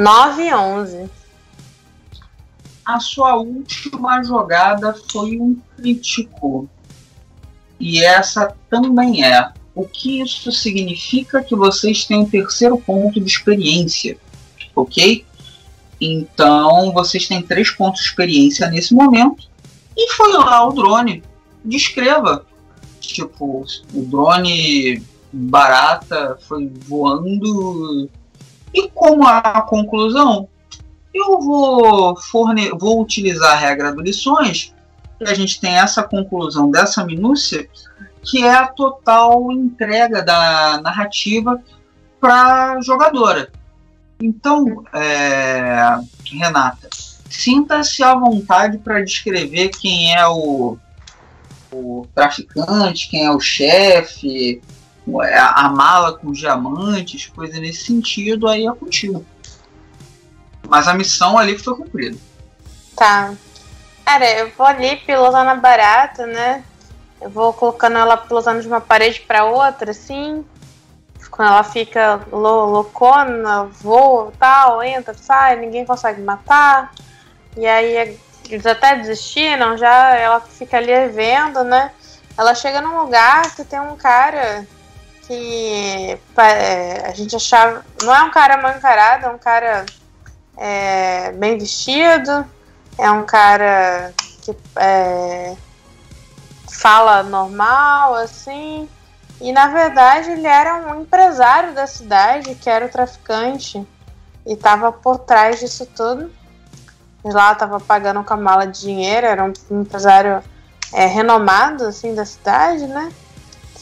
9 e 11. A sua última jogada foi um crítico. E essa também é. O que isso significa que vocês têm um terceiro ponto de experiência, ok? Então vocês têm três pontos de experiência nesse momento. E foi lá o drone. Descreva. Tipo, o drone barata foi voando. E como a conclusão? Eu vou, forne vou utilizar a regra do lições, e a gente tem essa conclusão dessa minúcia, que é a total entrega da narrativa para a jogadora. Então, é, Renata, sinta-se à vontade para descrever quem é o, o traficante, quem é o chefe, a mala com diamantes, coisa nesse sentido, aí é contigo. Mas a missão ali foi cumprida. Tá. Cara, eu vou ali pilotando a barata, né? Eu vou colocando ela pilotando de uma parede para outra, assim. Quando ela fica loucona, voa tal, entra, sai, ninguém consegue matar. E aí eles até desistiram, já ela fica ali vendo, né? Ela chega num lugar que tem um cara que é, a gente achava. Não é um cara mal encarado, é um cara é, bem vestido, é um cara que é, fala normal, assim. E na verdade ele era um empresário da cidade, que era o traficante, e estava por trás disso tudo. Lá estava pagando com a mala de dinheiro, era um empresário é, renomado assim da cidade, né?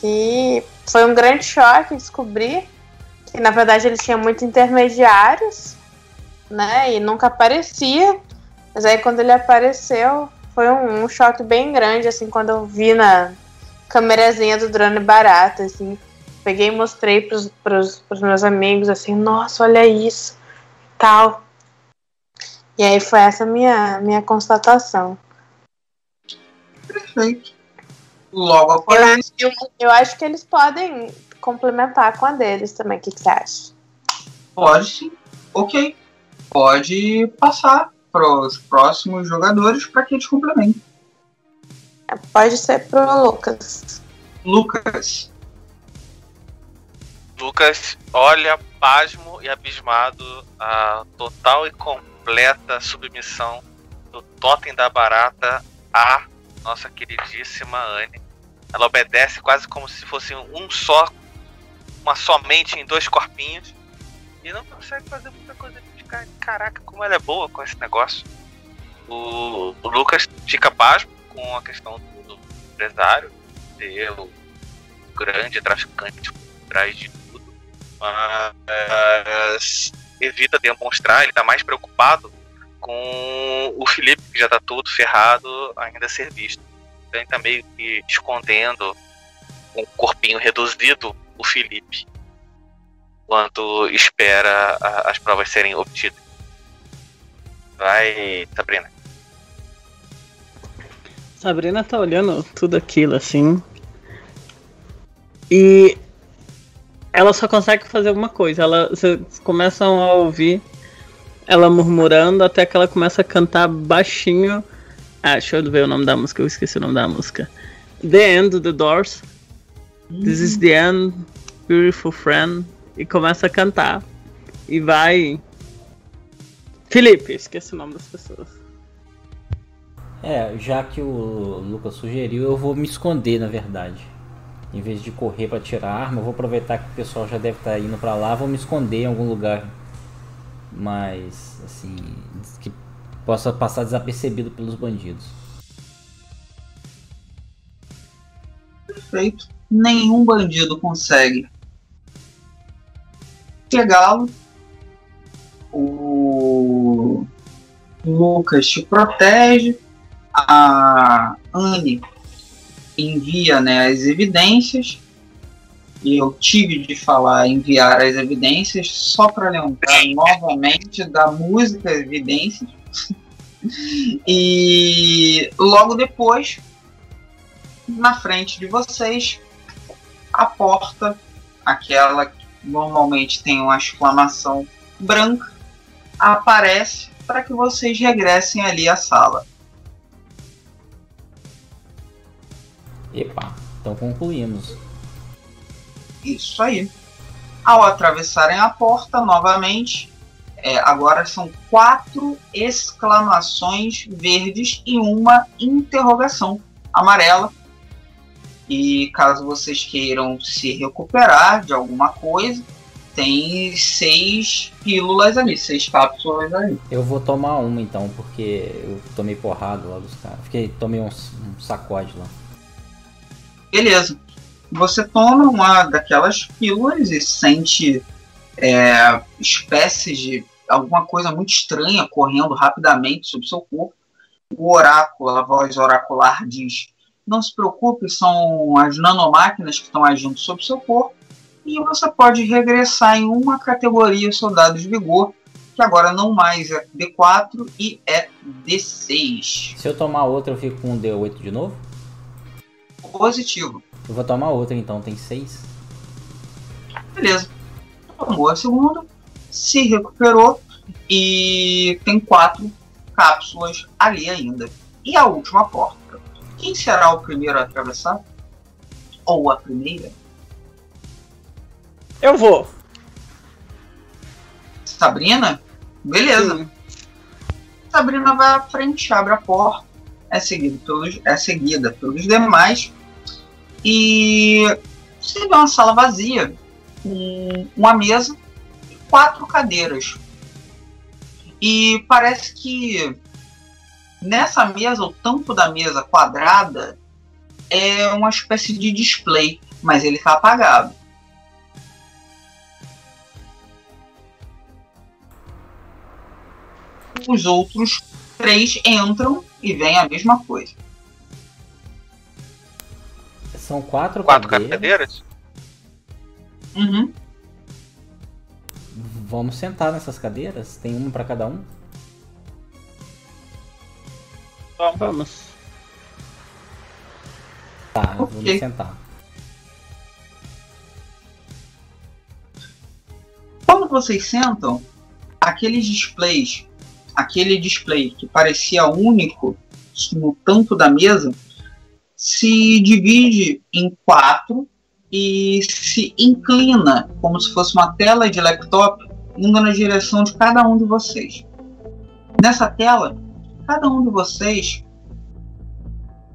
Que foi um grande choque descobrir que na verdade ele tinha muitos intermediários né? E nunca aparecia. Mas aí quando ele apareceu, foi um, um choque bem grande, assim, quando eu vi na câmerazinha do drone barata, assim. Peguei e mostrei pros, pros, pros meus amigos, assim, nossa, olha isso, tal. E aí foi essa minha, minha constatação. Perfeito. Logo após. Eu, eu, eu acho que eles podem complementar com a deles também. O que, que você acha? Pode sim. Ok pode passar para os próximos jogadores para que eles complementem. Pode ser pro Lucas. Lucas. Lucas olha pasmo e abismado a total e completa submissão do totem da barata à nossa queridíssima Anne. Ela obedece quase como se fosse um só, uma somente em dois corpinhos e não consegue fazer muita coisa caraca, como ela é boa com esse negócio. O, o Lucas fica pasmo com a questão do, do empresário, ser o grande traficante por trás de tudo, mas evita demonstrar, ele está mais preocupado com o Felipe, que já está todo ferrado, ainda ser visto. Então ele está meio que escondendo com o corpinho reduzido o Felipe enquanto espera a, as provas serem obtidas. Vai, Sabrina. Sabrina tá olhando tudo aquilo assim. E ela só consegue fazer uma coisa. Ela, vocês começam a ouvir ela murmurando até que ela começa a cantar baixinho. Ah, deixa eu ver o nome da música, eu esqueci o nome da música. The End, The Doors. This is the end, beautiful friend e começa a cantar. E vai. Felipe, esqueci o nome das pessoas. É, já que o Lucas sugeriu, eu vou me esconder, na verdade. Em vez de correr para tirar a arma, eu vou aproveitar que o pessoal já deve estar tá indo para lá, vou me esconder em algum lugar mais assim, que possa passar desapercebido pelos bandidos. Perfeito. Nenhum bandido consegue pegá-lo. O Lucas te protege. A Anne envia né, as evidências. E eu tive de falar enviar as evidências só para lembrar novamente da música Evidências. e logo depois, na frente de vocês, a porta, aquela normalmente tem uma exclamação branca, aparece para que vocês regressem ali à sala. Epa, então concluímos. Isso aí. Ao atravessarem a porta novamente, é, agora são quatro exclamações verdes e uma interrogação amarela. E caso vocês queiram se recuperar de alguma coisa, tem seis pílulas ali, seis cápsulas ali. Eu vou tomar uma então, porque eu tomei porrada lá dos caras. Fiquei, tomei um, um sacode lá. Beleza. Você toma uma daquelas pílulas e sente é, espécies de alguma coisa muito estranha correndo rapidamente sobre o seu corpo. O oráculo, a voz oracular diz: Não se preocupe, são as nanomáquinas que estão agindo sobre o seu corpo e você pode regressar em uma categoria soldado de vigor, que agora não mais é D4 e é D6. Se eu tomar outra, eu fico com um D8 de novo? Positivo. Eu vou tomar outra então, tem 6. Beleza. Tomou a segunda, se recuperou e tem quatro cápsulas ali ainda. E a última porta. Quem será o primeiro a atravessar? Ou a primeira? Eu vou. Sabrina? Beleza. Sim. Sabrina vai à frente, abre a porta, é seguida pelos, é seguida pelos demais e você vê uma sala vazia com uma mesa e quatro cadeiras. E parece que nessa mesa, o tampo da mesa quadrada é uma espécie de display, mas ele está apagado. Os outros três entram e veem a mesma coisa. São quatro, Quatro cadeiras. cadeiras? Uhum. Vamos sentar nessas cadeiras? Tem uma pra cada um? Vamos. Tá, eu vou Ok. me sentar. Quando vocês sentam, aqueles displays, aquele display que parecia único no tampo da mesa, se divide em quatro e se inclina como se fosse uma tela de laptop indo na direção de cada um de vocês. Nessa tela, cada um de vocês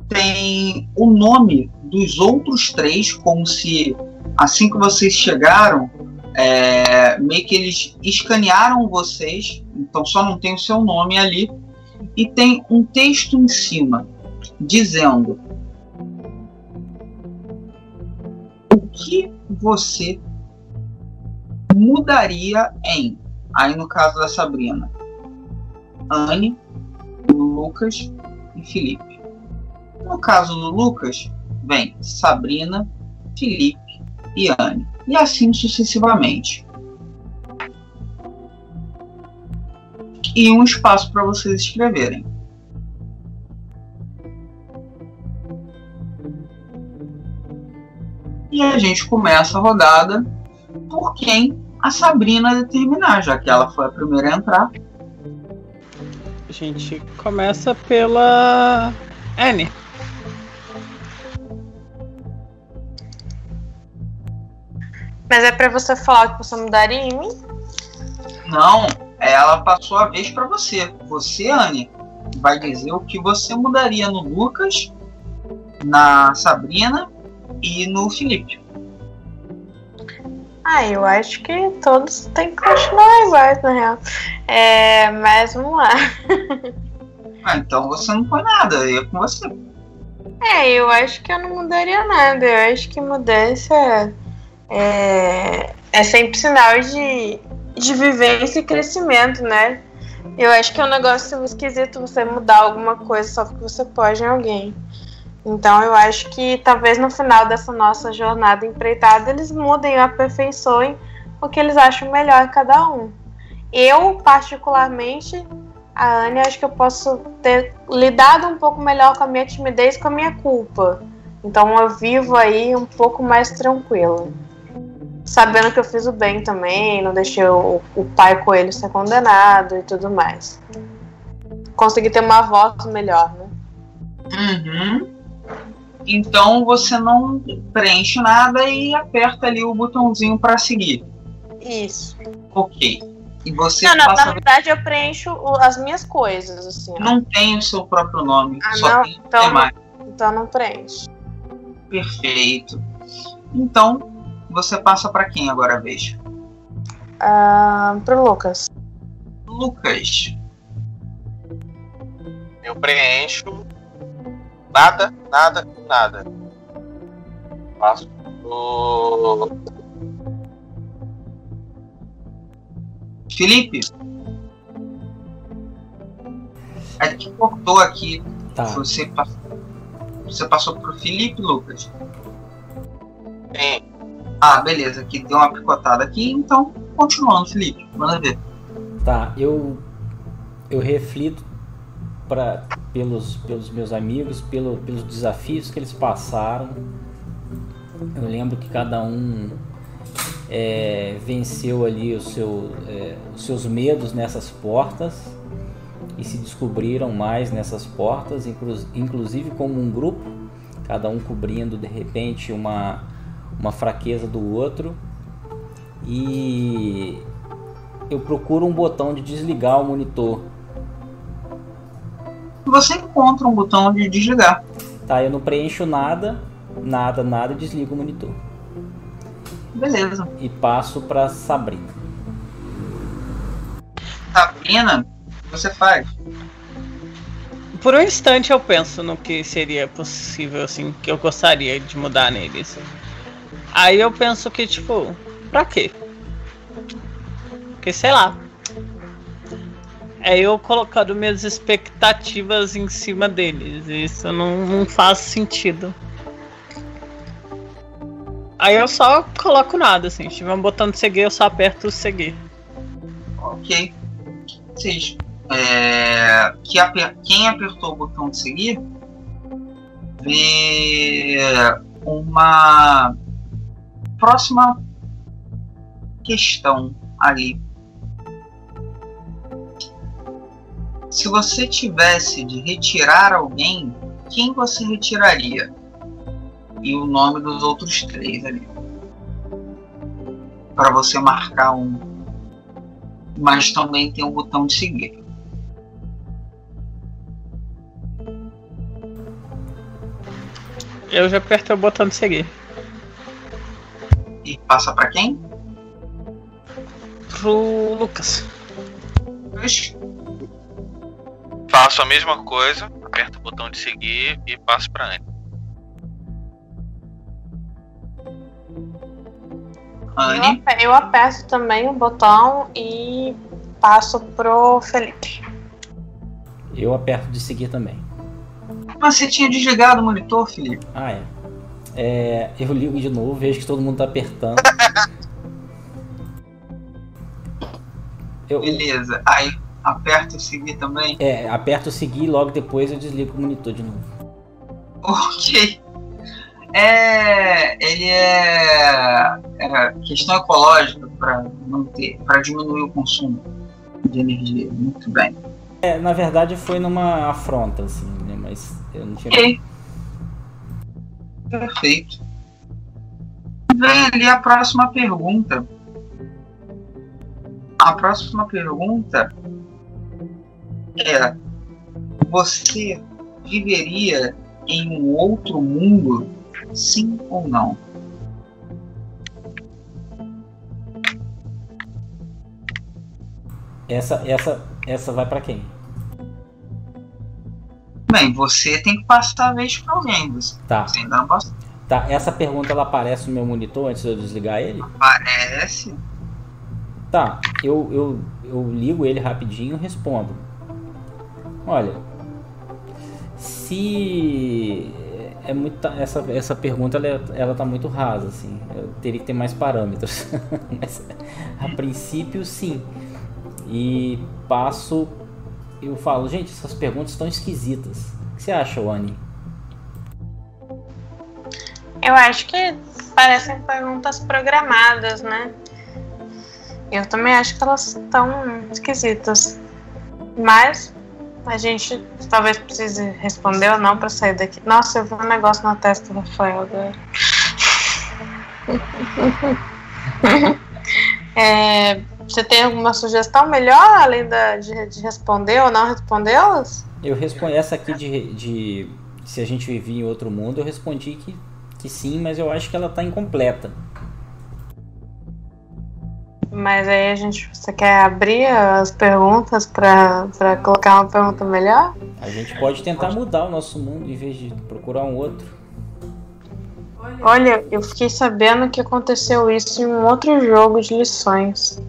tem o nome dos outros três, como se assim que vocês chegaram, é, meio que eles escanearam vocês, então só não tem o seu nome ali, e tem um texto em cima dizendo que você mudaria em, aí no caso da Sabrina, Anne, Lucas e Felipe. No caso do Lucas, vem Sabrina, Felipe e Anne e assim sucessivamente. E um espaço para vocês escreverem. E a gente começa a rodada por quem a Sabrina determinar, já que ela foi a primeira a entrar. A gente começa pela N. Mas é pra você falar o que você mudaria em mim? Não, ela passou a vez para você. Você, Anne, vai dizer o que você mudaria no Lucas, na Sabrina e no Felipe. Ah, eu acho que todos têm que continuar iguais, na real. É, mas vamos lá. Ah, então você não põe nada, eu ia com você. É, eu acho que eu não mudaria nada. Eu acho que mudança é, é sempre sinal de, de vivência e crescimento, né? Eu acho que é um negócio esquisito você mudar alguma coisa só porque você pode em alguém. Então eu acho que talvez no final dessa nossa jornada empreitada eles mudem, aperfeiçoem o que eles acham melhor cada um. Eu, particularmente, a Anne, acho que eu posso ter lidado um pouco melhor com a minha timidez, com a minha culpa. Então eu vivo aí um pouco mais tranquila. sabendo que eu fiz o bem também, não deixei o, o pai coelho ser condenado e tudo mais. Consegui ter uma voz melhor, né? Uhum. Então você não preenche nada e aperta ali o botãozinho para seguir. Isso. Ok. E você não, não, passa... na verdade eu preencho as minhas coisas, assim. ó. não tem o seu próprio nome, Ah, só não? tem o Então- temático. Então não preenche. Perfeito. Então, você passa para quem agora a vez? Ah, pro Lucas. Lucas. Eu preencho nada, nada, nada. Passo pro. Felipe. É que cortou aqui. Tá. Você, passou, você passou pro Felipe, Lucas? Sim. Ah, beleza. Aqui deu uma picotada aqui, então continuando, Felipe. Manda ver. Tá, eu eu reflito para pelos pelos meus amigos, pelo, pelos desafios que eles passaram. Eu lembro que cada um é, venceu ali seu, é, os seus medos nessas portas e se descobriram mais nessas portas, inclu- inclusive como um grupo, cada um cobrindo de repente uma, uma fraqueza do outro. E eu procuro um botão de desligar o monitor. Você encontra um botão de desligar. Tá, eu não preencho nada, nada, nada e desligo o monitor. Beleza. E passo para Sabrina. Sabrina, o que você faz? Por um instante eu penso no que seria possível, assim, que eu gostaria de mudar neles. Aí eu penso que, tipo, pra quê? Porque, sei lá. É eu colocando minhas expectativas em cima deles. Isso não, não faz sentido. Aí eu só coloco nada, assim. Se tiver um botão de seguir, eu só aperto seguir. Ok. É, que aper- quem apertou o botão de seguir vê uma próxima questão ali. Se você tivesse de retirar alguém, quem você retiraria? E o nome dos outros três ali. Para você marcar um mas também tem um botão de seguir. Eu já apertei o botão de seguir. E passa para quem? Pro Lucas. Lucas. Faço a mesma coisa, aperto o botão de seguir e passo pra Anne. Eu, Anne. eu aperto também o botão e passo pro Felipe. Eu aperto de seguir também. Mas você tinha desligado o monitor, Felipe? Ah, é. É, eu ligo de novo, vejo que todo mundo tá apertando. Eu Beleza. Aí aperta o seguir também. é, aperto seguir e logo depois eu desligo o monitor de novo. Ok. É, ele é, é questão ecológica para manter, para diminuir o consumo de energia. Muito bem. É, na verdade foi numa afronta, assim, né? Mas eu não tinha. Ok. Perfeito. Vem ali a próxima pergunta. A próxima pergunta é: Você viveria em um outro mundo? Sim ou não? Essa, essa, essa vai pra quem? Bem, você tem que passar a vez para alguém. Você, Tá, você ainda não passou. tá. Essa pergunta ela aparece no meu monitor antes de eu desligar ele? Parece. Tá, eu, eu, eu ligo ele rapidinho e respondo. Olha, se é muito essa, essa pergunta ela, é- ela tá muito rasa assim. Eu teria que ter mais parâmetros. Mas a princípio sim. E passo eu falo, gente, essas perguntas estão esquisitas. O que você acha, Wani? Eu acho que parecem perguntas programadas, né? Eu também acho que elas estão esquisitas. Mas a gente talvez precise responder ou não para sair daqui. Nossa, eu vi um negócio na testa do Rafael agora. é, você tem alguma sugestão melhor, além da, de, de responder ou não respondê-las? Eu respondi essa aqui de, de se a gente vivia em outro mundo, eu respondi que, que sim, mas eu acho que ela está incompleta. Mas aí a gente, você quer abrir as perguntas para colocar uma pergunta melhor? A gente pode tentar mudar o nosso mundo em vez de procurar um outro. Olha, eu fiquei sabendo que aconteceu isso em um outro jogo de lições,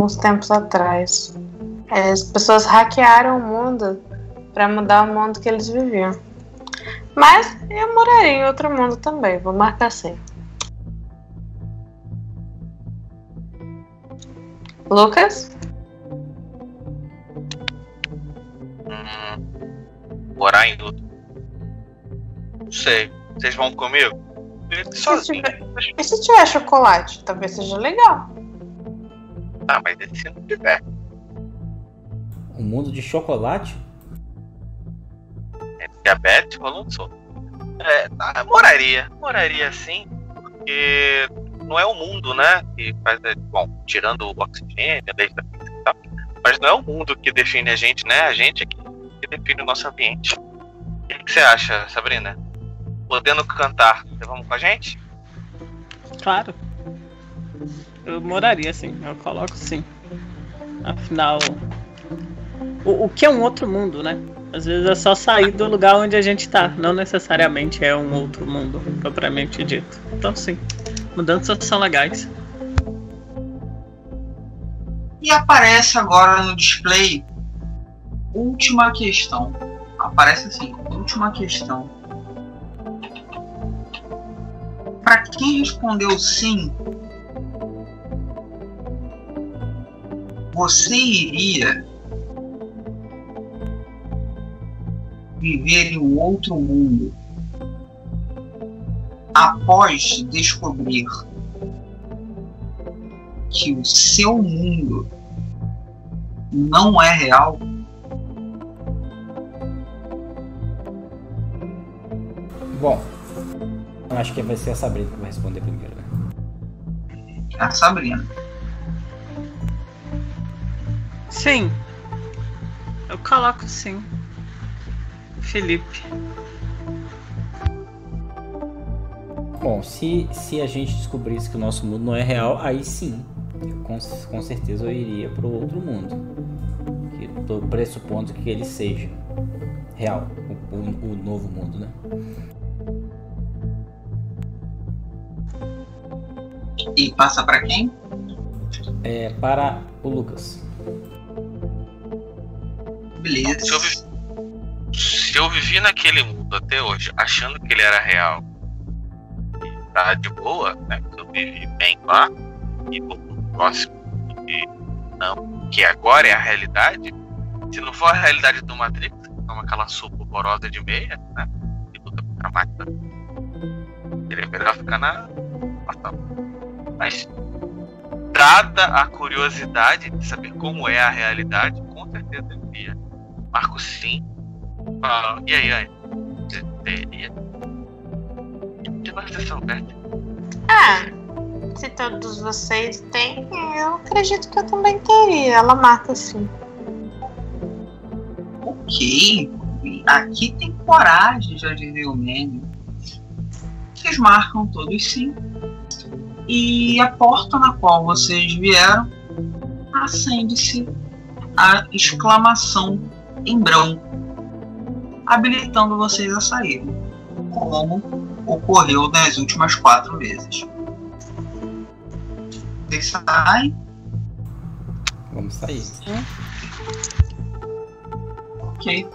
uns tempos atrás. É, as pessoas hackearam o mundo para mudar o mundo que eles viviam. Mas eu moraria em outro mundo também, vou marcar assim. Lucas? Hum, morar em outro. Não sei. Vocês vão comigo? Sozinho. E se tiver chocolate? Talvez seja legal. Ah, mas e se não tiver? Um mundo de chocolate? É diabetes ou não sou? É, ah, moraria. Moraria sim, porque não é o mundo, né? Que faz, é, bom, tirando o oxigênio, e tal, mas não é o mundo que define a gente, né? A gente é que, define o nosso ambiente. O que, você acha, Sabrina? Podendo cantar, você vamos com a gente? Claro. Eu moraria sim, eu coloco sim. Afinal, o, o que é um outro mundo, né? Às vezes é só sair do lugar onde a gente tá, não necessariamente é um outro mundo, propriamente dito. Então sim. Mudanças são legais. E aparece agora no display última questão. Aparece assim, última questão. Para quem respondeu sim, você iria viver em um outro mundo após descobrir que o seu mundo não é real, Bom, eu acho que vai ser a Sabrina que vai responder primeiro. Né? A Sabrina. Sim. Eu coloco sim. Felipe. Bom, se, se a gente descobrisse que o nosso mundo não é real, aí sim, com, com certeza eu iria para o outro mundo. Estou pressupondo que ele seja real, o, o, o novo mundo, né? E passa para quem? É, para o Lucas. Beleza. Se eu, vi... Se eu vivi naquele mundo até hoje, achando que ele era real, tá de boa, né? Vivi bem lá e vou pro próximo e não, que agora é a realidade. Se não for a realidade do Matrix, toma aquela sopa horrorosa de meia, né? E luta contra a máquina. Seria melhor ficar na. Mas dada a curiosidade de saber como é a realidade, com certeza eu iria. Marco sim. Ah, e aí, Anne? Você teria Beth? Ah, se todos vocês têm, eu acredito que eu também teria. Ela marca assim. Ok. Aqui tem coragem, já dizia o Manny. Vocês marcam todos sim. E a porta na qual vocês vieram acende-se a exclamação em branco, habilitando vocês a sair, como ocorreu nas últimas quatro vezes. Vocês saem? Vamos sair. Ok.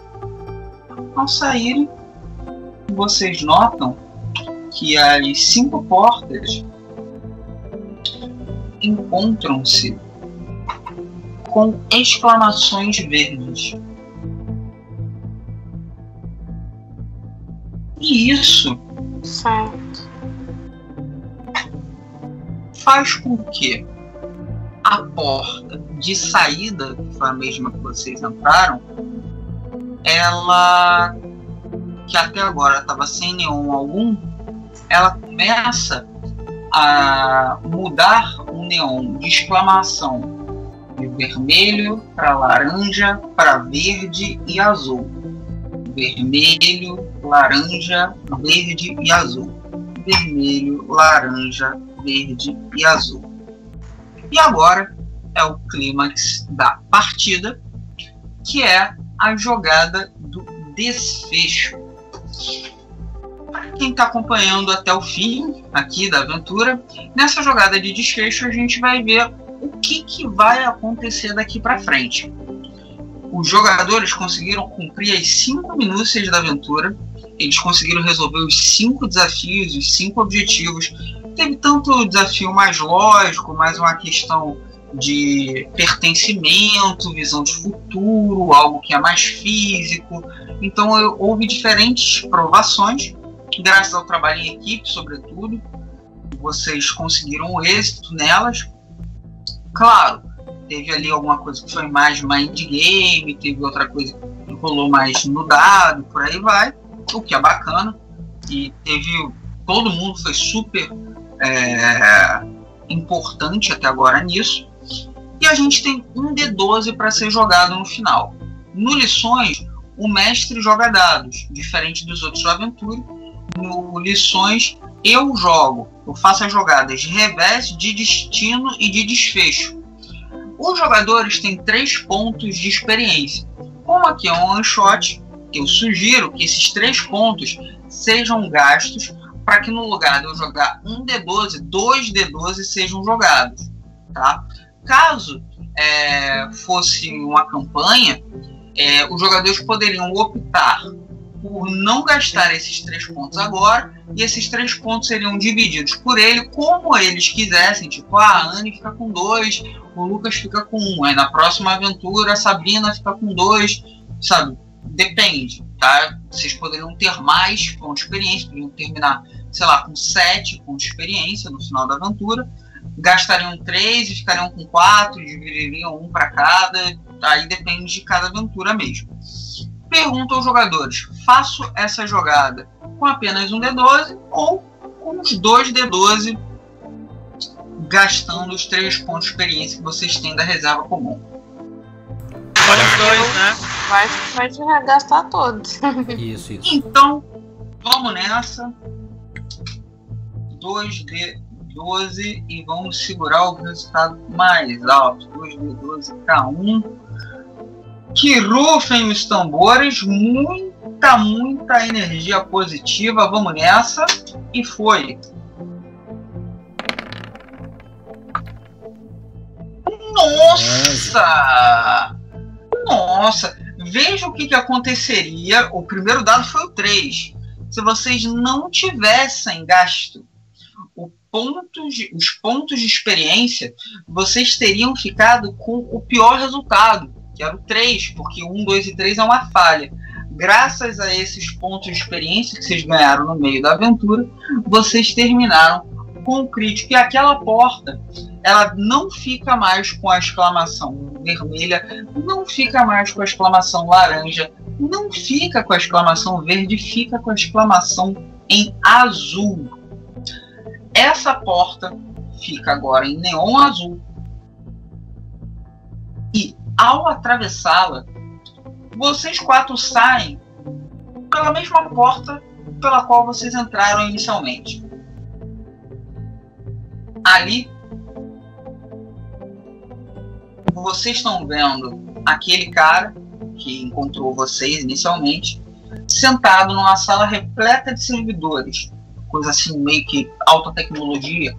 Ao saírem, vocês notam que as cinco portas encontram-se com exclamações verdes. E isso Certo. faz com que a porta de saída, que foi a mesma que vocês entraram, ela que até agora estava sem neon algum, ela começa a mudar o neon de exclamação de vermelho para laranja, para verde e azul. Vermelho, laranja, verde e azul. Vermelho, laranja, verde e azul. E agora é o clímax da partida, que é a jogada do desfecho. Para quem está acompanhando até o fim aqui da aventura, nessa jogada de desfecho a gente vai ver o que, que vai acontecer daqui para frente. Os jogadores conseguiram cumprir as cinco minúcias da aventura, eles conseguiram resolver os cinco desafios, os cinco objetivos. Teve tanto desafio mais lógico, mais uma questão de pertencimento, visão de futuro, algo que é mais físico. Então houve diferentes provações, graças ao trabalho em equipe, sobretudo. Vocês conseguiram o êxito nelas. Claro, teve ali alguma coisa que foi mais mind game, teve outra coisa que rolou mais no dado, por aí vai, o que é bacana. E teve. Todo mundo foi super é, importante até agora nisso. E a gente tem um D12 para ser jogado no final. No Lições, o mestre joga dados, diferente dos outros do Aventura. No Lições, eu jogo, eu faço as jogadas de revés, de destino e de desfecho. Os jogadores têm três pontos de experiência. Como aqui é um one shot, eu sugiro que esses três pontos sejam gastos para que no lugar de eu jogar um D12, dois D12 sejam jogados. Tá? Caso é, fosse uma campanha, é, os jogadores poderiam optar por não gastar esses três pontos agora, e esses três pontos seriam divididos por ele como eles quisessem. Tipo, ah, a Anne fica com dois, o Lucas fica com um. Aí na próxima aventura a Sabrina fica com dois, sabe? Depende, tá? Vocês poderiam ter mais pontos de experiência, poderiam terminar, sei lá, com sete pontos de experiência no final da aventura gastariam três e ficariam com quatro, dividiriam um para cada, aí depende de cada aventura mesmo. Pergunta aos jogadores: faço essa jogada com apenas um D12 ou com os dois D12 gastando os três pontos de experiência que vocês têm da reserva comum? Olha os dois, né? Vai, vai gastar todos. Isso, isso. Então, vamos nessa. 2D 12 e vamos segurar o resultado mais alto. 2D12 para 1. Que rufem os tambores, muita, muita energia positiva. Vamos nessa. E foi. Nossa! Nossa! Veja o que, que aconteceria. O primeiro dado foi o 3. Se vocês não tivessem gasto os pontos de experiência, vocês teriam ficado com o pior resultado, que era o 3, porque 1, 2 e 3 é uma falha. Graças a esses pontos de experiência que vocês ganharam no meio da aventura, vocês terminaram com o crítico. E aquela porta, ela não fica mais com a exclamação vermelha, não fica mais com a exclamação laranja, não fica com a exclamação verde, fica com a exclamação em azul. Essa porta fica agora em neon azul. E ao atravessá-la, vocês quatro saem pela mesma porta pela qual vocês entraram inicialmente. Ali, vocês estão vendo aquele cara que encontrou vocês inicialmente sentado numa sala repleta de servidores coisa assim, meio que alta tecnologia.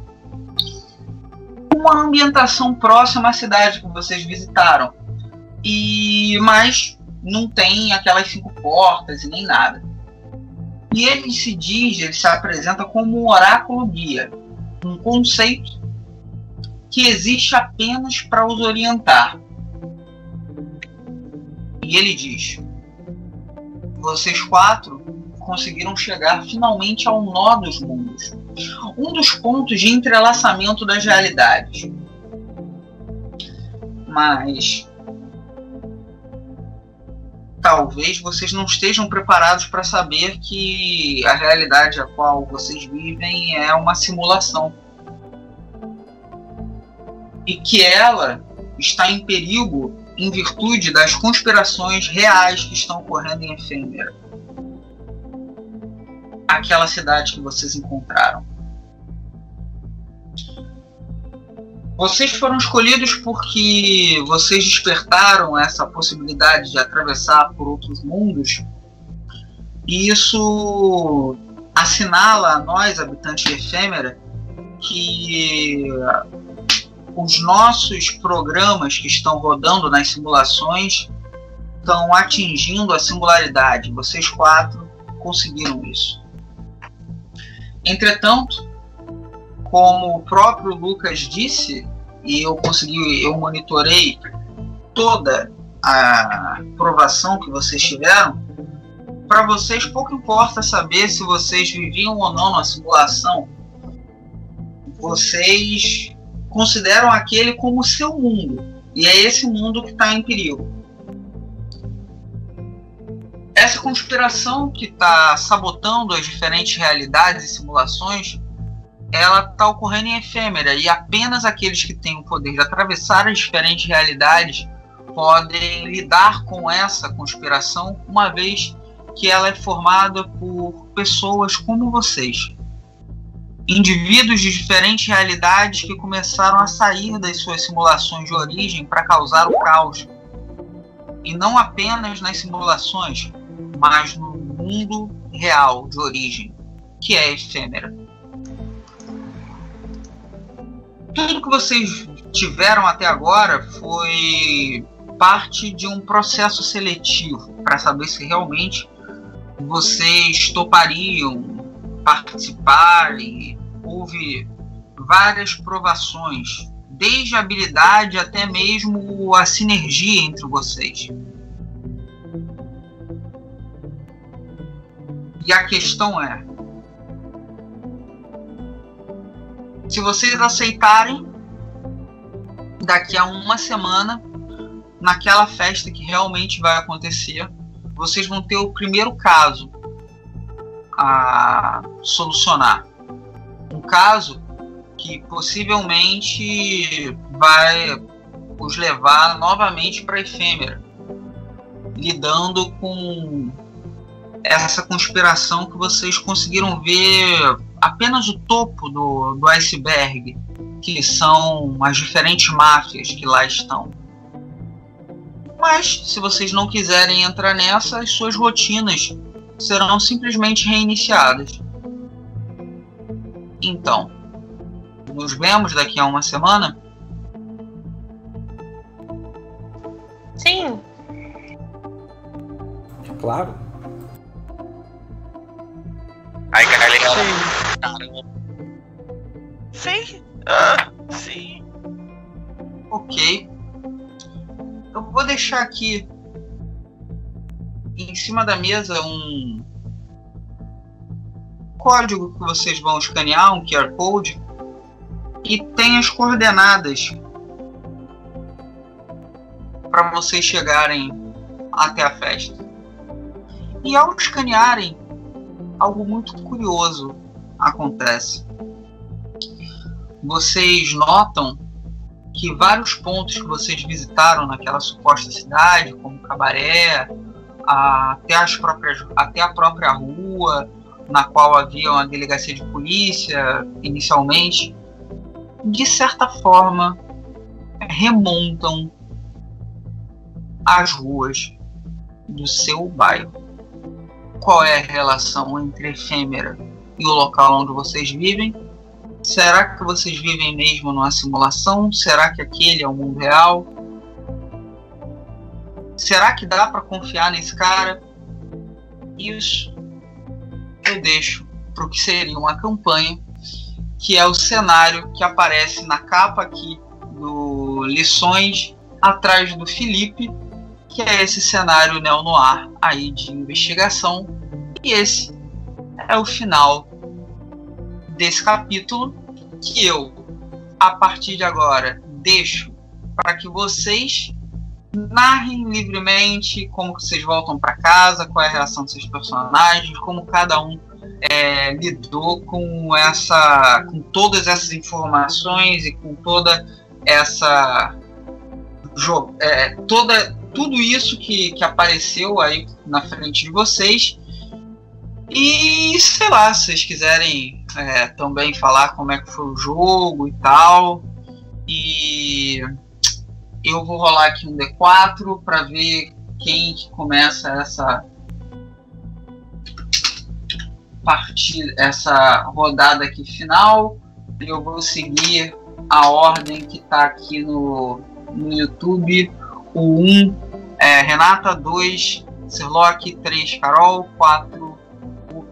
Uma ambientação próxima à cidade que vocês visitaram. E mas não tem aquelas cinco portas e nem nada. E ele se diz, ele se apresenta como um oráculo guia, um conceito que existe apenas para os orientar. E ele diz: vocês quatro conseguiram chegar finalmente ao nó dos mundos. um dos pontos de entrelaçamento das realidades. Mas talvez vocês não estejam preparados para saber que a realidade a qual vocês vivem é uma simulação. E que ela está em perigo em virtude das conspirações reais que estão ocorrendo em Efêmera. Aquela cidade que vocês encontraram. Vocês foram escolhidos porque vocês despertaram essa possibilidade de atravessar por outros mundos. E isso assinala a nós, habitantes de Efêmera, que os nossos programas que estão rodando nas simulações estão atingindo a singularidade. Vocês quatro conseguiram isso. Entretanto, como o próprio Lucas disse, e eu consegui, eu monitorei toda a provação que vocês tiveram, para vocês pouco importa saber se vocês viviam ou não na simulação. Vocês consideram aquele como seu mundo, e é esse mundo que está em perigo. Essa conspiração que está sabotando as diferentes realidades e simulações ela está ocorrendo em efêmera e apenas aqueles que têm o poder de atravessar as diferentes realidades podem lidar com essa conspiração, uma vez que ela é formada por pessoas como vocês. Indivíduos de diferentes realidades que começaram a sair das suas simulações de origem para causar o caos. E não apenas nas simulações, mas no mundo real de origem, que é efêmera. Tudo que vocês tiveram até agora foi parte de um processo seletivo para saber se realmente vocês topariam participar e houve várias provações, desde a habilidade até mesmo a sinergia entre vocês. E a questão é: Se vocês aceitarem, daqui a uma semana, naquela festa que realmente vai acontecer, vocês vão ter o primeiro caso a solucionar. Um caso que possivelmente vai os levar novamente para a efêmera, lidando com essa conspiração que vocês conseguiram ver apenas o topo do, do iceberg, que são as diferentes máfias que lá estão. Mas, se vocês não quiserem entrar nessa, as suas rotinas serão simplesmente reiniciadas. Então, nos vemos daqui a uma semana? Sim. Claro. Aí, galera. Sim. Caramba. Sim. Ah, sim. Ok. Eu vou deixar aqui em cima da mesa um código que vocês vão escanear, um QR Code, e tem as coordenadas para vocês chegarem até a festa. E ao escanearem algo muito curioso acontece. Vocês notam que vários pontos que vocês visitaram naquela suposta cidade, como Cabaré, até, as próprias, até a própria rua na qual havia uma delegacia de polícia inicialmente, de certa forma remontam às ruas do seu bairro qual é a relação entre efêmera e o local onde vocês vivem? Será que vocês vivem mesmo numa simulação? Será que aquele é o mundo real? Será que dá para confiar nesse cara? Isso eu deixo para o que seria uma campanha, que é o cenário que aparece na capa aqui do Lições atrás do Felipe que é esse cenário neo-noir aí de investigação. E esse é o final desse capítulo que eu, a partir de agora, deixo para que vocês narrem livremente como vocês voltam para casa, qual é a relação dos seus personagens, como cada um é, lidou com essa, com todas essas informações e com toda essa é, toda tudo isso que, que apareceu aí na frente de vocês e sei lá, se vocês quiserem é, também falar como é que foi o jogo e tal. E eu vou rolar aqui um D4 para ver quem que começa essa partida, essa rodada aqui final. Eu vou seguir a ordem que está aqui no, no YouTube. O 1 é Renata, 2 Sirlock, 3 Carol, 4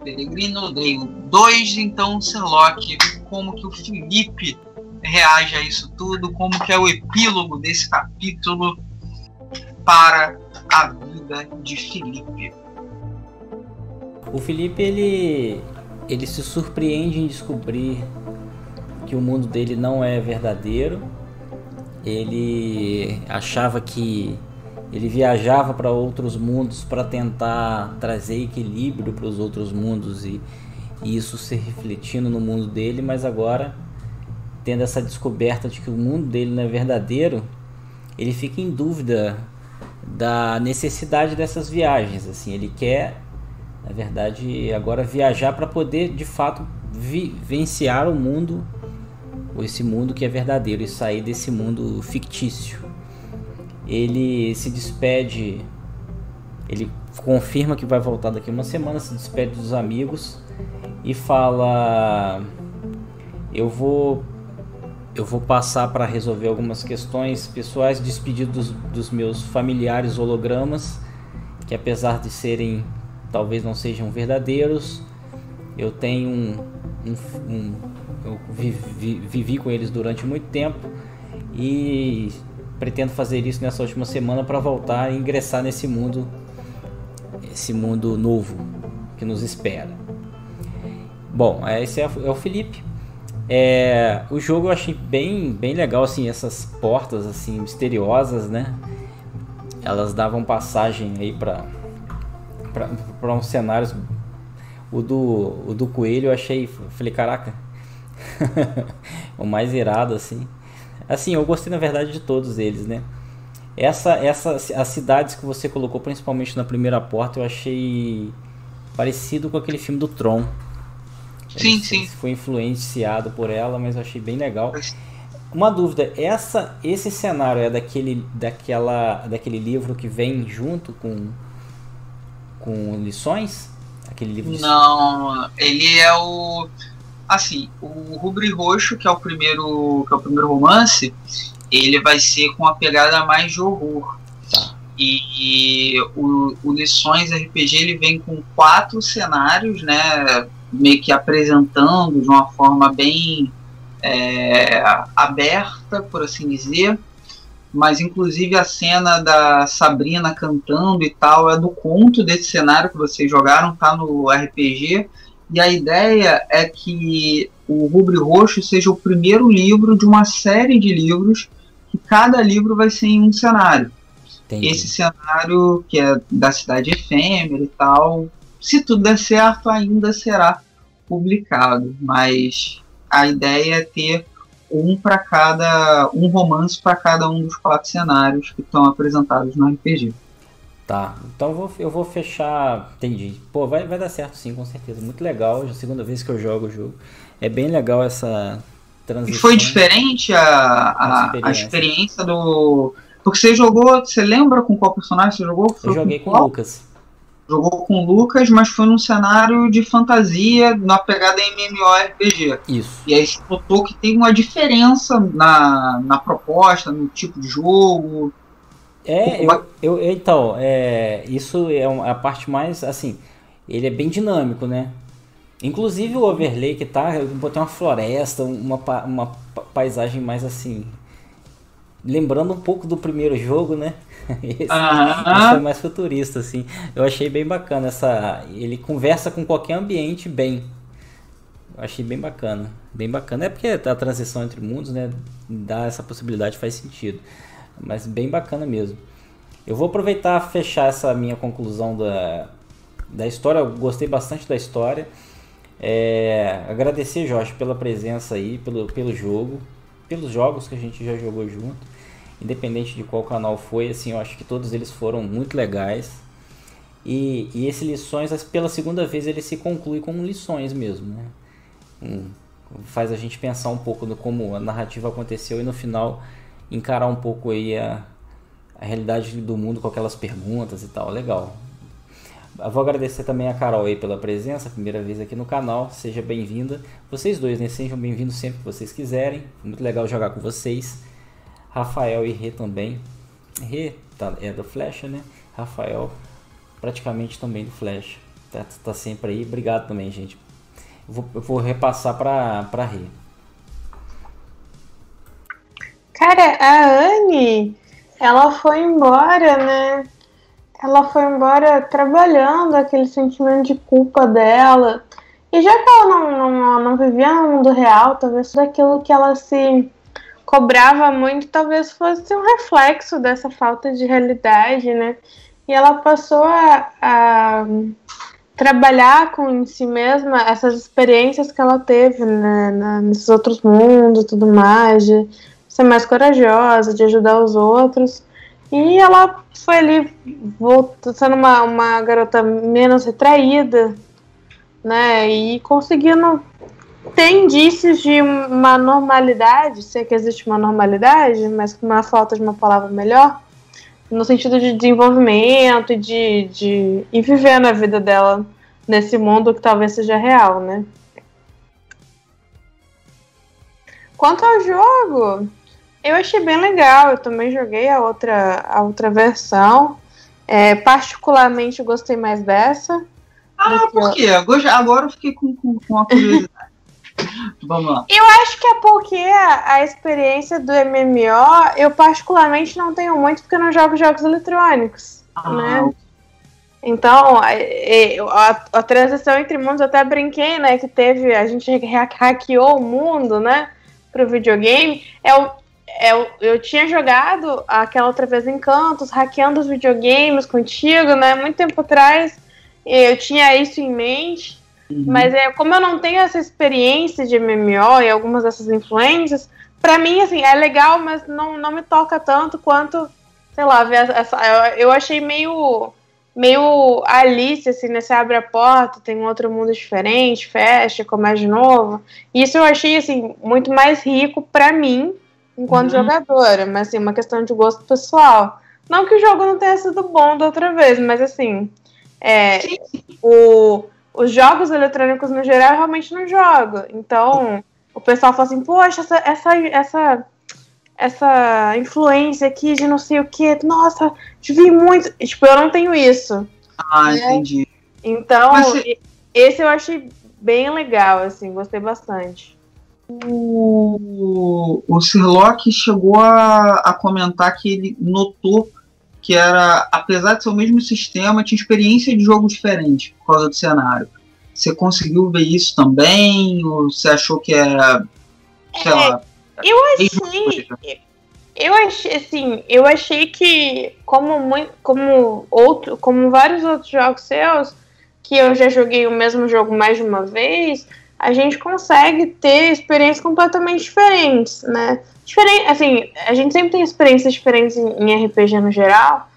Peregrino, dei 2 então Sirlock. Como que o Felipe reage a isso tudo? Como que é o epílogo desse capítulo para a vida de Felipe? O Felipe ele ele se surpreende em descobrir que o mundo dele não é verdadeiro. Ele achava que ele viajava para outros mundos para tentar trazer equilíbrio para os outros mundos e, e, isso se refletindo no mundo dele, mas agora tendo essa descoberta de que o mundo dele não é verdadeiro, ele fica em dúvida da necessidade dessas viagens. Assim, ele quer, na verdade, agora viajar para poder de fato vivenciar o mundo, esse mundo que é verdadeiro e sair desse mundo fictício ele se despede, ele confirma que vai voltar daqui uma semana, se despede dos amigos e fala: "Eu vou eu vou passar para resolver algumas questões pessoais, despedir dos, dos meus familiares hologramas, que apesar de serem talvez não sejam verdadeiros, eu tenho um, um, um eu vivi, vivi com eles durante muito tempo e pretendo fazer isso nessa última semana para voltar e ingressar nesse mundo, esse mundo novo que nos espera. Bom, esse é, o Felipe. É, o jogo eu achei bem, bem legal, assim, essas portas assim misteriosas, né? Elas davam passagem aí para para uns cenários. O do, o do coelho eu achei, falei, caraca, o mais irado assim. Assim, eu gostei na verdade de todos eles, né? Essa, essa, as cidades que você colocou, principalmente na primeira porta, eu achei parecido com aquele filme do Tron. Sim, sim. Foi influenciado por ela, mas eu achei bem legal. Uma dúvida, essa, esse cenário é daquele, daquela, daquele livro que vem junto com, com lições? Aquele livro. Não, ele é o assim, o Rubro Roxo, que é o primeiro, que é o primeiro romance, ele vai ser com uma pegada mais de horror. Tá. E, e o, o, Lições RPG ele vem com quatro cenários, né, meio que apresentando de uma forma bem é, aberta, por assim dizer. Mas inclusive a cena da Sabrina cantando e tal é do conto desse cenário que vocês jogaram, tá no RPG e a ideia é que o Rubro Roxo seja o primeiro livro de uma série de livros, que cada livro vai ser em um cenário. Entendi. Esse cenário, que é da cidade efêmera e tal, se tudo der certo, ainda será publicado. Mas a ideia é ter um para cada um romance para cada um dos quatro cenários que estão apresentados no RPG. Tá, então eu vou, eu vou fechar. Entendi. Pô, vai, vai dar certo sim, com certeza. Muito legal. Já é a segunda vez que eu jogo o jogo. É bem legal essa transição. E foi diferente a, a, experiência. a experiência do. Porque você jogou. Você lembra com qual personagem você jogou? Foi eu joguei com o Lucas. Jogou com o Lucas, mas foi num cenário de fantasia, na pegada MMORPG. Isso. E aí você notou que tem uma diferença na, na proposta, no tipo de jogo. É, eu, eu, então, é, isso é a parte mais, assim, ele é bem dinâmico, né? Inclusive o overlay que tá, eu botei uma floresta, uma, uma paisagem mais assim, lembrando um pouco do primeiro jogo, né? Esse, ah. esse é mais futurista, assim. Eu achei bem bacana essa. Ele conversa com qualquer ambiente bem. achei bem bacana. Bem bacana. É porque a transição entre mundos, né? Dá essa possibilidade, faz sentido. Mas bem bacana mesmo. Eu vou aproveitar fechar essa minha conclusão da, da história. Eu gostei bastante da história. É, agradecer, Jorge, pela presença aí, pelo, pelo jogo, pelos jogos que a gente já jogou junto. Independente de qual canal foi, assim, eu acho que todos eles foram muito legais. E, e esse lições, pela segunda vez, ele se conclui com lições mesmo, né? Um, faz a gente pensar um pouco no como a narrativa aconteceu e no final encarar um pouco aí a, a realidade do mundo com aquelas perguntas e tal. Legal. Eu vou agradecer também a Carol aí pela presença, primeira vez aqui no canal. Seja bem-vinda. Vocês dois, né? Sejam bem-vindos sempre que vocês quiserem. Muito legal jogar com vocês. Rafael e Rê também. Rê tá, é do Flecha, né? Rafael praticamente também do Flash. Tá, tá sempre aí. Obrigado também, gente. Eu vou, eu vou repassar pra Rê. Cara, a Anne, ela foi embora, né? Ela foi embora trabalhando aquele sentimento de culpa dela. E já que ela não, não, não vivia no mundo real, talvez tudo aquilo que ela se cobrava muito, talvez fosse um reflexo dessa falta de realidade, né? E ela passou a, a trabalhar com em si mesma essas experiências que ela teve né, nesses outros mundos e tudo mais, de ser mais corajosa, de ajudar os outros. E ela foi ali voltando, sendo uma, uma garota menos retraída, né? E conseguindo ter indícios de uma normalidade, sei que existe uma normalidade, mas com uma falta de uma palavra melhor, no sentido de desenvolvimento e de, de e viver na vida dela nesse mundo que talvez seja real, né? Quanto ao jogo, eu achei bem legal. Eu também joguei a outra, a outra versão. É, particularmente gostei mais dessa. Ah, por quê? Agora eu fiquei com, com, com a curiosidade. Vamos lá. Eu acho que é porque a, a, experiência do MMO, eu particularmente não tenho muito porque eu não jogo jogos eletrônicos. Ah. Né? Então, a, a, a, transição entre mundos, eu até brinquei, né? Que teve, a gente hackeou o mundo, né? Pro videogame. É o, eu, eu tinha jogado aquela outra vez Encantos, hackeando os videogames contigo, né? Muito tempo atrás. Eu tinha isso em mente. Uhum. Mas é, como eu não tenho essa experiência de MMO e algumas dessas influências, para mim, assim, é legal, mas não, não me toca tanto quanto, sei lá, ver essa. Eu, eu achei meio. Meio Alice, assim, né? Você abre a porta, tem um outro mundo diferente, fecha, começa de novo. Isso eu achei, assim, muito mais rico para mim enquanto uhum. jogadora, mas assim, uma questão de gosto pessoal. Não que o jogo não tenha sido bom da outra vez, mas assim, é, o, os jogos eletrônicos no geral eu realmente não jogo. Então, o pessoal fala assim, poxa, essa, essa, essa, essa influência aqui de não sei o que, nossa, vi muito. Tipo, eu não tenho isso. Ah, né? entendi. Então, esse eu achei bem legal, assim, gostei bastante o, o Sirlock chegou a, a comentar que ele notou que era, apesar de ser o mesmo sistema, tinha experiência de jogo diferente por causa do cenário. Você conseguiu ver isso também? Ou você achou que era, sei é, lá, eu achei, eu achei assim, eu achei que como muito, como outro, como vários outros jogos seus que eu já joguei o mesmo jogo mais de uma vez, a gente consegue ter experiências completamente diferentes, né? Diferente, assim, a gente sempre tem experiências diferentes em, RPG no geral,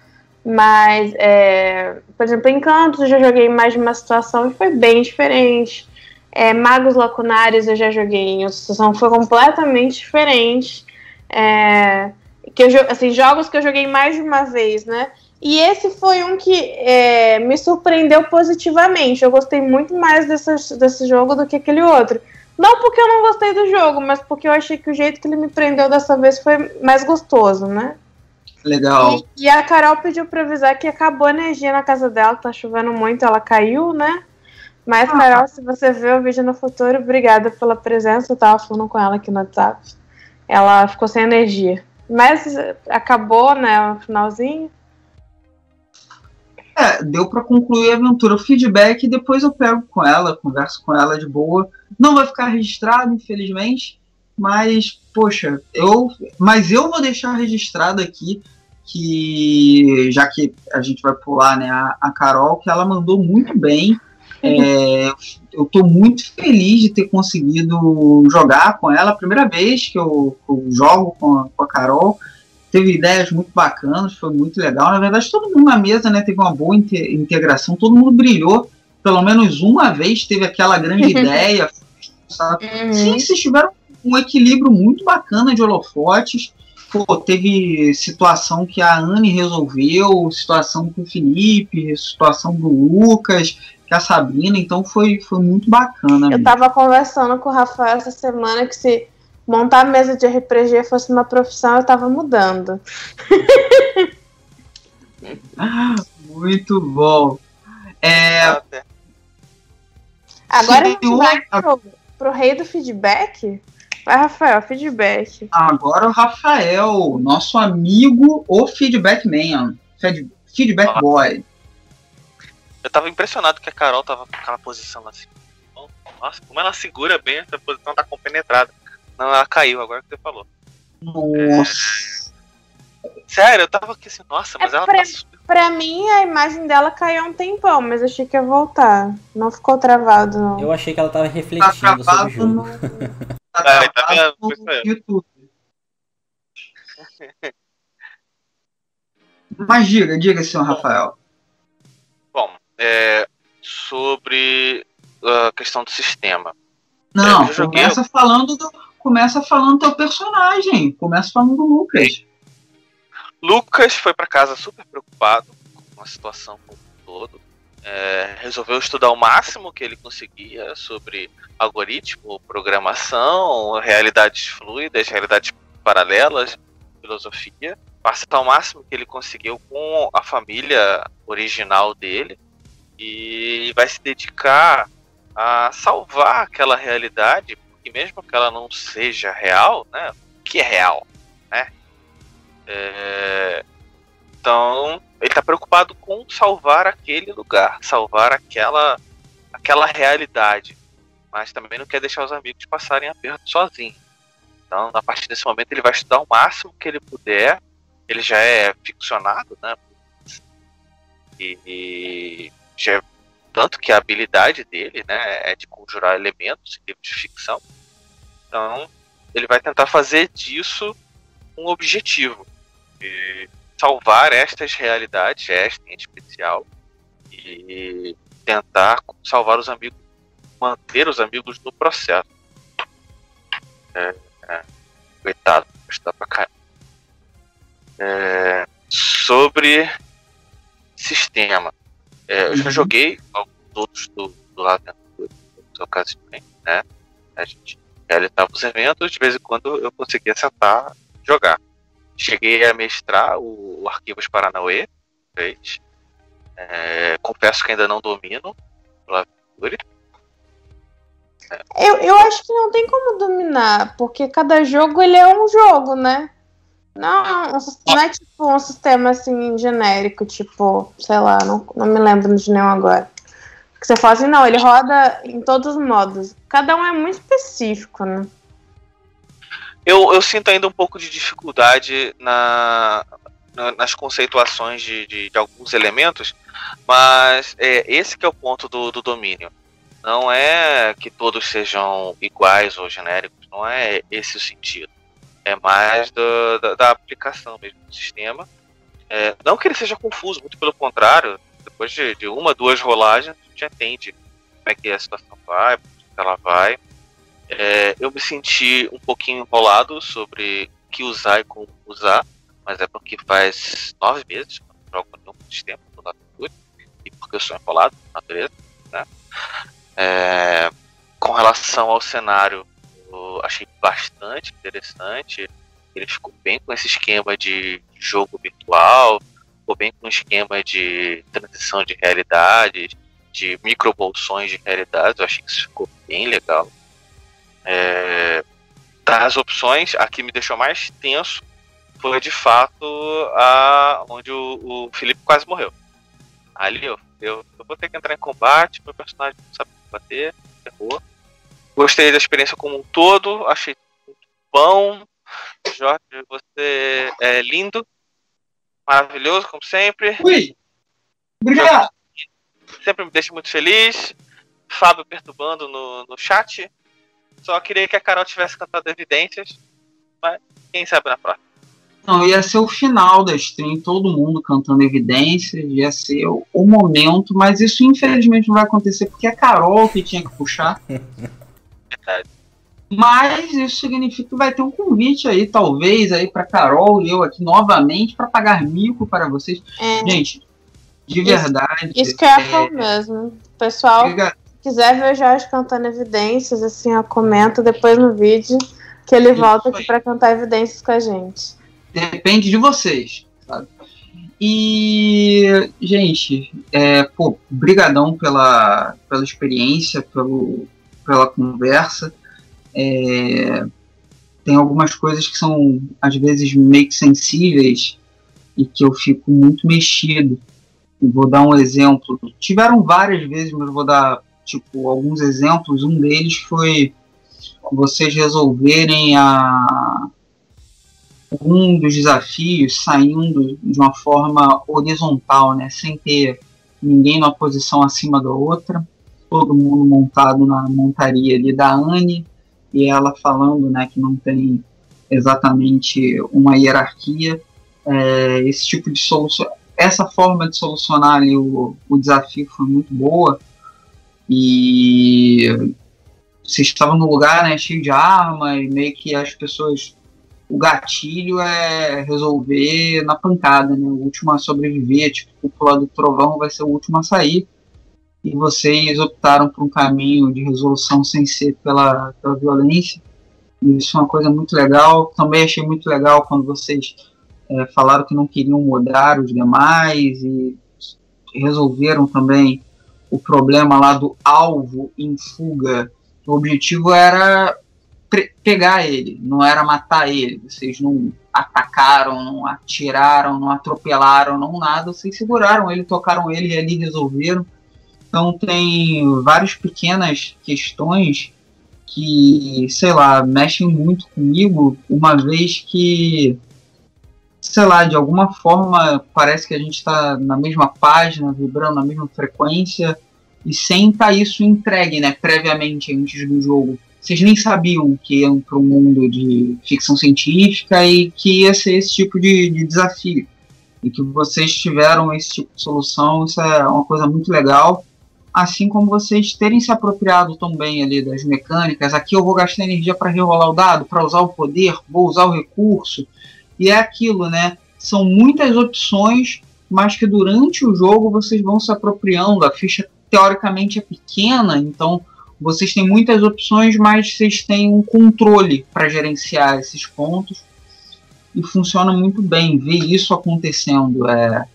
mas, é, por exemplo, em Cantos eu já joguei mais de uma situação e foi bem diferente. É, Magos Lacunares eu já joguei em outra situação, foi completamente diferente. É, que eu, assim, jogos que eu joguei mais de uma vez, né? E esse foi um que é, me surpreendeu positivamente. Eu gostei muito mais desse, desse jogo do que aquele outro. Não porque eu não gostei do jogo, mas porque eu achei que o jeito que ele me prendeu dessa vez foi mais gostoso, né? Legal. E, e a Carol pediu pra avisar que acabou a energia na casa dela, tá chovendo muito, ela caiu, né? Mas, ah. Carol, se você ver o vídeo no futuro, obrigada pela presença. Eu tava falando com ela aqui no WhatsApp. Ela ficou sem energia. Mas acabou, né? O finalzinho. É, deu para concluir a aventura. O feedback, depois eu pego com ela, converso com ela de boa. Não vai ficar registrado, infelizmente, mas, poxa, eu. Mas eu vou deixar registrado aqui que, já que a gente vai pular, né, a, a Carol, que ela mandou muito bem. É, eu estou muito feliz de ter conseguido jogar com ela. A primeira vez que eu, eu jogo com a, com a Carol teve ideias muito bacanas, foi muito legal. Na verdade, todo mundo na mesa né, teve uma boa integração, todo mundo brilhou. Pelo menos uma vez teve aquela grande ideia. Uhum. Sim, vocês tiveram um equilíbrio muito bacana de holofotes. Pô, teve situação que a Anne resolveu, situação com o Felipe, situação do Lucas, que a Sabrina, então foi, foi muito bacana. Eu tava conversando com o Rafael essa semana que se montar a mesa de RPG fosse uma profissão, eu tava mudando. Muito bom. É... Agora a gente vai pro, pro rei do feedback. Vai, Rafael, feedback. Agora o Rafael, nosso amigo, o Feedback Man. Feedback Boy. Eu tava impressionado que a Carol tava com aquela posição assim. Nossa, como ela segura bem, essa posição tá compenetrada. Não, ela caiu agora que você falou. Nossa. É... Sério, eu tava aqui assim, nossa, mas é ela pra, tá. Pra mim, a imagem dela caiu um tempão, mas achei que ia voltar. Não ficou travado, não. Eu achei que ela tava refletindo tá sobre o jogo. No... Tá é, tá? No YouTube. Mas diga, diga, senhor Rafael. Bom, é, sobre a questão do sistema. Não, é, começa falando do, começa falando do teu personagem. Começa falando do Lucas. Lucas foi para casa super preocupado com a situação como um todo. É, resolveu estudar o máximo que ele conseguia sobre algoritmo, programação, realidades fluidas, realidades paralelas, filosofia. Passar o máximo que ele conseguiu com a família original dele e vai se dedicar a salvar aquela realidade mesmo que ela não seja real, né? O que é real, né? É... Então, ele está preocupado com salvar aquele lugar, salvar aquela, aquela realidade, mas também não quer deixar os amigos passarem aperto sozinhos. Então, a partir desse momento, ele vai estudar o máximo que ele puder. Ele já é ficcionado, né? E, e já é tanto que a habilidade dele, né, é de conjurar elementos em livros de ficção. Então, ele vai tentar fazer disso um objetivo. De salvar estas realidades, esta em especial, e tentar salvar os amigos, manter os amigos no processo. É, é, coitado, está pra cá. É, sobre sistema. É, eu já uhum. joguei alguns outros do, do lado da ocasiões, né? A gente realizava os eventos, de vez em quando eu conseguia sentar e jogar. Cheguei a mestrar o, o Arquivos Paranauê, fez. É, confesso que ainda não domino o Aventure. É. Eu, eu acho que não tem como dominar, porque cada jogo ele é um jogo, né? Não, não é tipo um sistema assim genérico, tipo, sei lá, não, não me lembro de nenhum agora. Que você fala assim, não, ele roda em todos os modos. Cada um é muito específico, né? Eu, eu sinto ainda um pouco de dificuldade na, na nas conceituações de, de, de, alguns elementos, mas é, esse que é o ponto do, do domínio. Não é que todos sejam iguais ou genéricos, não é esse o sentido é mais do, da, da, aplicação mesmo do sistema. É, não que ele seja confuso, muito pelo contrário, depois de, de uma, duas rolagens, a gente entende como é que a situação vai, como ela vai. É, eu me senti um pouquinho enrolado sobre o que usar e como usar, mas é porque faz nove meses que eu não jogo nenhum sistema Latitude, e porque eu sou enrolado, natureza. Né? É, com relação ao cenário, achei bastante interessante. Ele ficou bem com esse esquema de jogo virtual, ficou bem com o esquema de transição de realidades, de microbolsões de realidades. Eu achei que isso ficou bem legal. É, das opções, a que me deixou mais tenso foi de fato a onde o, o Felipe quase morreu. Ali eu, eu, eu vou ter que entrar em combate, meu personagem não sabe bater, errou. Gostei da experiência como um todo, achei muito bom. Jorge, você é lindo, maravilhoso, como sempre. Ui! Obrigado! Sempre me deixa muito feliz. Fábio perturbando no, no chat. Só queria que a Carol tivesse cantado evidências, mas quem sabe na próxima. Não, ia ser o final da stream, todo mundo cantando evidências, ia ser o, o momento, mas isso infelizmente não vai acontecer porque é a Carol que tinha que puxar. Verdade. Mas isso significa que vai ter um convite aí, talvez, aí para Carol e eu aqui novamente para pagar mico para vocês. É, Gente, de Isso- verdade. isso que eu ia é, falar mesmo. Pessoal, se quiser ver o Jorge cantando evidências, assim, ó, comenta depois no vídeo que ele Isso volta aí. aqui pra cantar evidências com a gente. depende de vocês, sabe? E, gente, é, pô, brigadão pela, pela experiência, pelo, pela conversa. É, tem algumas coisas que são, às vezes, meio que sensíveis e que eu fico muito mexido. Vou dar um exemplo. Tiveram várias vezes, mas vou dar, tipo, alguns exemplos. Um deles foi vocês resolverem a, um dos desafios saindo de uma forma horizontal, né, sem ter ninguém numa posição acima da outra, todo mundo montado na montaria ali da Anne e ela falando, né, que não tem exatamente uma hierarquia, É, esse tipo de solução, essa forma de solucionar ali o, o desafio foi muito boa e vocês estavam no lugar, né, cheio de arma e meio que as pessoas o gatilho é resolver na pancada, né? O último a sobreviver, tipo, o cúpula do trovão vai ser o último a sair. E vocês optaram por um caminho de resolução sem ser pela, pela violência. Isso é uma coisa muito legal. Também achei muito legal quando vocês é, falaram que não queriam mudar os demais e resolveram também o problema lá do alvo em fuga. O objetivo era pegar ele, não era matar ele. Vocês não atacaram, não atiraram, não atropelaram, não nada. Vocês seguraram ele, tocaram ele e ali resolveram. Então tem várias pequenas questões que, sei lá, mexem muito comigo, uma vez que, sei lá, de alguma forma parece que a gente está na mesma página, vibrando na mesma frequência, e sem estar isso entregue, né, previamente antes do jogo vocês nem sabiam que iam para um mundo de ficção científica e que ia ser esse tipo de, de desafio. E que vocês tiveram esse tipo de solução, isso é uma coisa muito legal. Assim como vocês terem se apropriado também ali das mecânicas. Aqui eu vou gastar energia para rerolar o dado, para usar o poder, vou usar o recurso. E é aquilo, né? São muitas opções, mas que durante o jogo vocês vão se apropriando. A ficha teoricamente é pequena, então vocês têm muitas opções, mas vocês têm um controle para gerenciar esses pontos e funciona muito bem. Ver isso acontecendo é,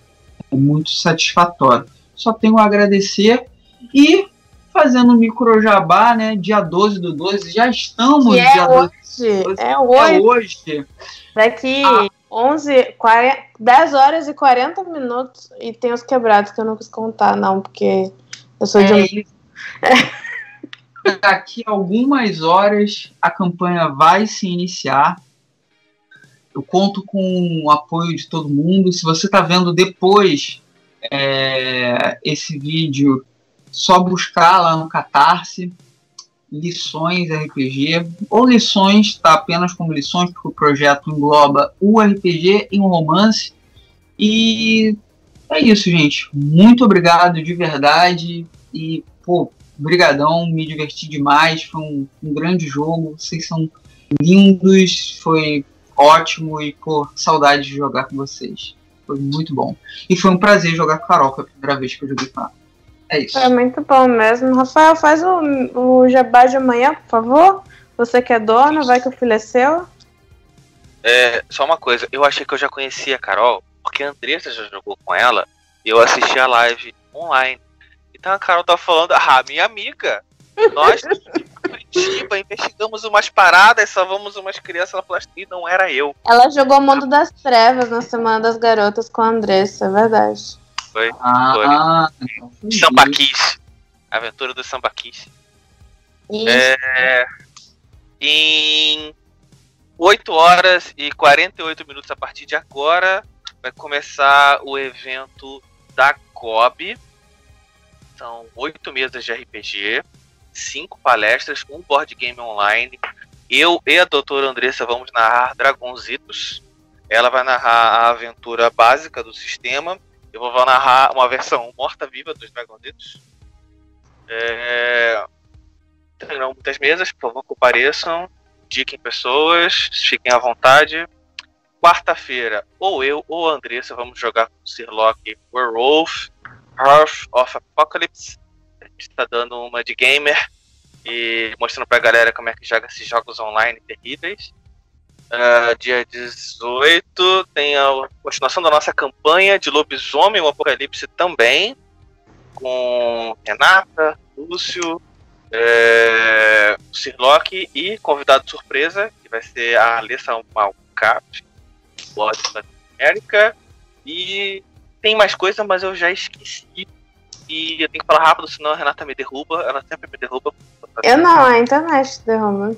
é muito satisfatório. Só tenho a agradecer e fazendo um micro jabá, né? Dia 12 do 12, já estamos Que é dia 12 hoje, é é hoje, hoje. daqui Ah. 11, 40, 10 horas e 40 minutos, e tem os quebrados que eu não quis contar, não, porque eu sou de É isso. Daqui a algumas horas a campanha vai se iniciar. Eu conto com o apoio de todo mundo. Se você está vendo depois é, esse vídeo, só buscar lá no Catarse lições RPG ou lições, tá apenas como lições, porque o projeto engloba o RPG e um romance. E é isso, gente. Muito obrigado de verdade. E, pô, brigadão, me diverti demais. Foi um, um grande jogo. Vocês são lindos. Foi ótimo. E, pô, saudade de jogar com vocês. Foi muito bom. E foi um prazer jogar com a Carol, foi a primeira vez que eu joguei com ela. É isso. É muito bom mesmo. Rafael, faz o, o jabá de amanhã, por favor. Você que é dono, vai que o filho é seu. É, só uma coisa, eu achei que eu já conhecia a Carol, porque a Andressa já jogou com ela, e eu assisti a live online. Então a Carol tá falando, ah, minha amiga, nós em Curitiba investigamos umas paradas, salvamos umas crianças, ela falou, e não era eu. Ela jogou Mundo das Trevas na Semana das Garotas com a Andressa, é verdade. Foi. Ah, foi. foi Sambaquis. Aventura do Sambaquis. É, em 8 horas e 48 minutos a partir de agora vai começar o evento da COB. São oito mesas de RPG, cinco palestras, um board game online. Eu e a doutora Andressa vamos narrar Dragonzitos. Ela vai narrar a aventura básica do sistema. Eu vou narrar uma versão morta-viva dos Dragonzitos. É... Terão muitas mesas, por favor, compareçam. Indiquem pessoas, fiquem à vontade. Quarta-feira, ou eu ou a Andressa vamos jogar com o Sirlock Werewolf, Hearth of Apocalypse. A gente está dando uma de gamer e mostrando pra galera como é que joga esses jogos online terríveis. Uh, dia 18 tem a continuação da nossa campanha de lobisomem, o Apocalipse também, com Renata, Lúcio, é, Sirlock e convidado surpresa, que vai ser a Alessa Malcap, Lorde da América. E tem mais coisa, mas eu já esqueci. E eu tenho que falar rápido, senão a Renata me derruba. Ela sempre me derruba. Eu não, a internet derruba.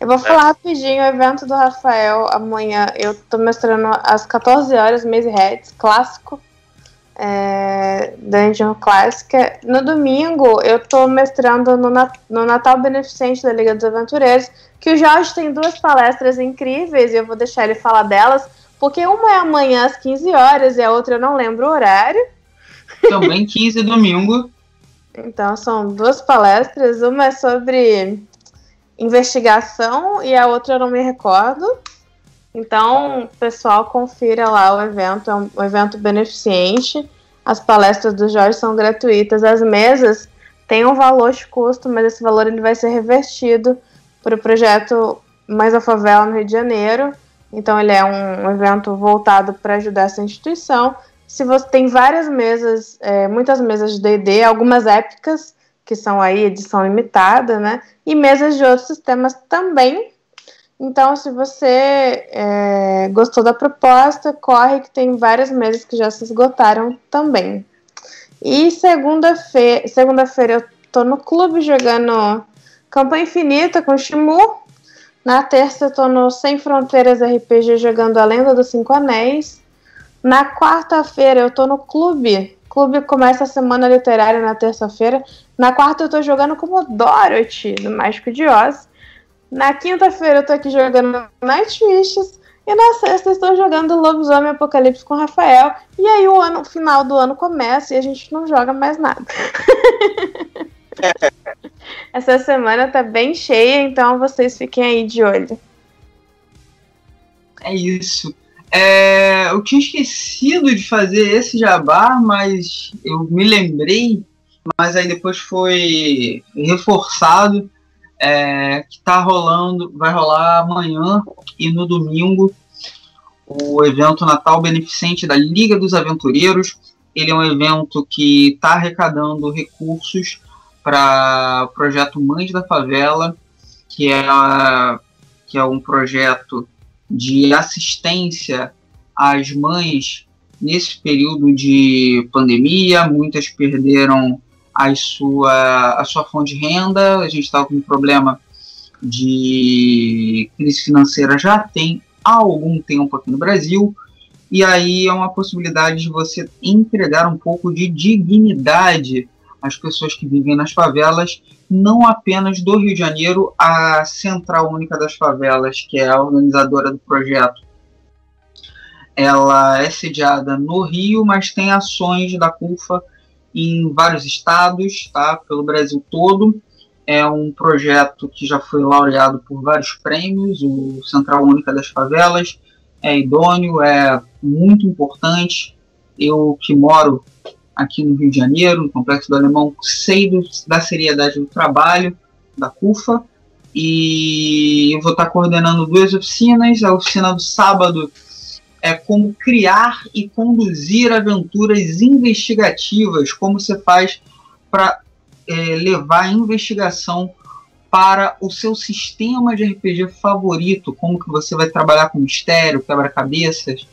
Eu vou falar rapidinho o evento do Rafael amanhã. Eu tô mostrando às 14 horas, Maze Heads, clássico. É, Dungeon Clássica. No domingo, eu tô mestrando no, no Natal Beneficente da Liga dos Aventureiros, que o Jorge tem duas palestras incríveis e eu vou deixar ele falar delas, porque uma é amanhã às 15 horas e a outra eu não lembro o horário. Também 15 domingo. Então, são duas palestras. Uma é sobre investigação e a outra eu não me recordo. Então, pessoal, confira lá o evento, é um, evento beneficente. As palestras do Jorge são gratuitas, as mesas têm um valor de custo, mas esse valor ele vai ser revertido para o projeto Mais a Favela no Rio de Janeiro. Então, ele é um evento voltado para ajudar essa instituição. Se você tem várias mesas, é, muitas mesas de D&D, algumas épicas que são aí edição limitada, né? E mesas de outros sistemas também então, se você é, gostou da proposta, corre que tem várias mesas que já se esgotaram também. E segunda-feira, segunda-feira eu tô no clube jogando Campanha Infinita com Shimu. Na terça eu tô no Sem Fronteiras RPG jogando A Lenda dos Cinco Anéis. Na quarta-feira eu tô no clube. Clube começa a semana literária na terça-feira. Na quarta eu tô jogando como Dorothy, do Mágico de Oz. Na quinta-feira eu tô aqui jogando Night Wishes. E na sexta estou jogando Lobisomem Apocalipse com o Rafael. E aí o ano o final do ano começa e a gente não joga mais nada. Essa semana tá bem cheia, então vocês fiquem aí de olho. É isso. É, eu tinha esquecido de fazer esse jabá, mas eu me lembrei, mas aí depois foi reforçado é, que está rolando, vai rolar amanhã e no domingo o evento Natal Beneficente da Liga dos Aventureiros. Ele é um evento que está arrecadando recursos para o projeto Mães da Favela, que é, que é um projeto de assistência às mães nesse período de pandemia. Muitas perderam a sua, a sua fonte de renda. A gente estava com um problema de crise financeira já tem há algum tempo aqui no Brasil. E aí é uma possibilidade de você entregar um pouco de dignidade às pessoas que vivem nas favelas, não apenas do Rio de Janeiro, a Central Única das Favelas, que é a organizadora do projeto. Ela é sediada no Rio, mas tem ações da CUFA em vários estados, tá? Pelo Brasil todo. É um projeto que já foi laureado por vários prêmios, o Central Única das Favelas. É idôneo, é muito importante. Eu que moro aqui no Rio de Janeiro, no Complexo do Alemão, sei do, da seriedade do trabalho da CUFA e eu vou estar coordenando duas oficinas. A oficina do sábado é como criar e conduzir aventuras investigativas, como você faz para é, levar a investigação para o seu sistema de RPG favorito, como que você vai trabalhar com mistério, quebra-cabeças,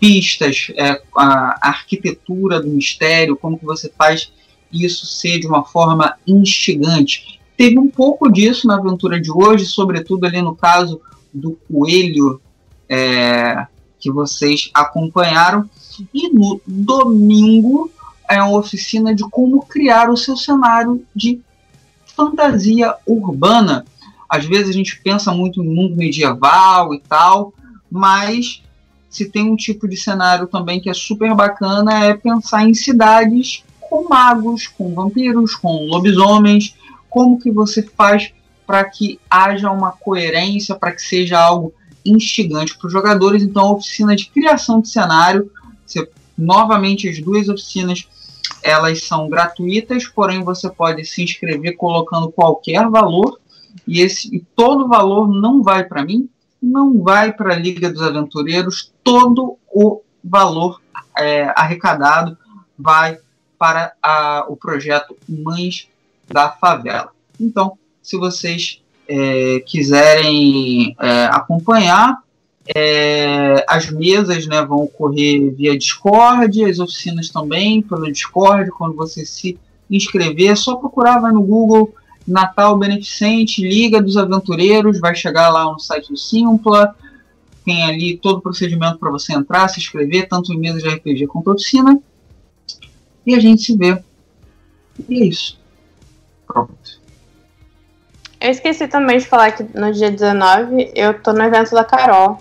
pistas, é, a arquitetura do mistério, como que você faz isso ser de uma forma instigante. Teve um pouco disso na aventura de hoje, sobretudo ali no caso do coelho é, que vocês acompanharam. E no domingo é uma oficina de como criar o seu cenário de fantasia urbana. Às vezes a gente pensa muito no mundo medieval e tal, mas se tem um tipo de cenário também que é super bacana é pensar em cidades com magos, com vampiros, com lobisomens, como que você faz para que haja uma coerência, para que seja algo instigante para os jogadores. Então, a oficina de criação de cenário, você, novamente as duas oficinas, elas são gratuitas, porém você pode se inscrever colocando qualquer valor e esse e todo valor não vai para mim, não vai para a Liga dos Aventureiros, todo o valor é, arrecadado vai para a, o projeto Mães da Favela. Então, se vocês é, quiserem é, acompanhar, é, as mesas né, vão ocorrer via Discord, as oficinas também pelo Discord. Quando você se inscrever, é só procurar, vai no Google Natal Beneficente, Liga dos Aventureiros, vai chegar lá no site do Simpla, tem ali todo o procedimento para você entrar, se inscrever, tanto em mesas de RPG quanto oficina. E a gente se vê. E é isso. Pronto. Eu esqueci também de falar que no dia 19 eu tô no evento da Carol,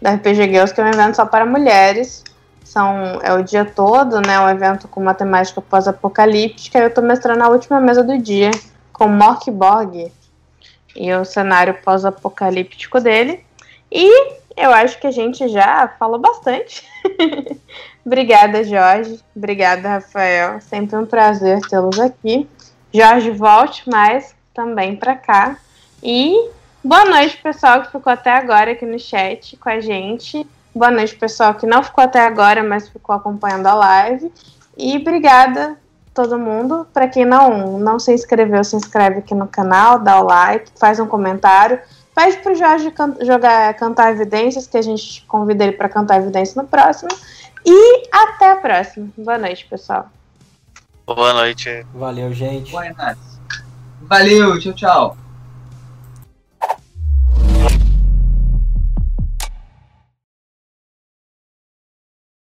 da RPG Girls, que é um evento só para mulheres. São, é o dia todo, né? Um evento com matemática pós-apocalíptica. Eu tô mestrando a última mesa do dia com Mork Borg e o cenário pós-apocalíptico dele. E eu acho que a gente já falou bastante. Obrigada, Jorge. Obrigada, Rafael. Sempre um prazer tê-los aqui. Jorge, volte mais também para cá. E boa noite, pessoal que ficou até agora aqui no chat com a gente. Boa noite, pessoal que não ficou até agora, mas ficou acompanhando a live. E obrigada todo mundo. Para quem não, não se inscreveu, se inscreve aqui no canal, dá o like, faz um comentário. Pede pro Jorge can jogar, cantar evidências, que a gente convida ele para cantar evidências no próximo. E até a próxima. Boa noite, pessoal. Boa noite. Valeu, gente. Boa noite. Valeu, tchau, tchau.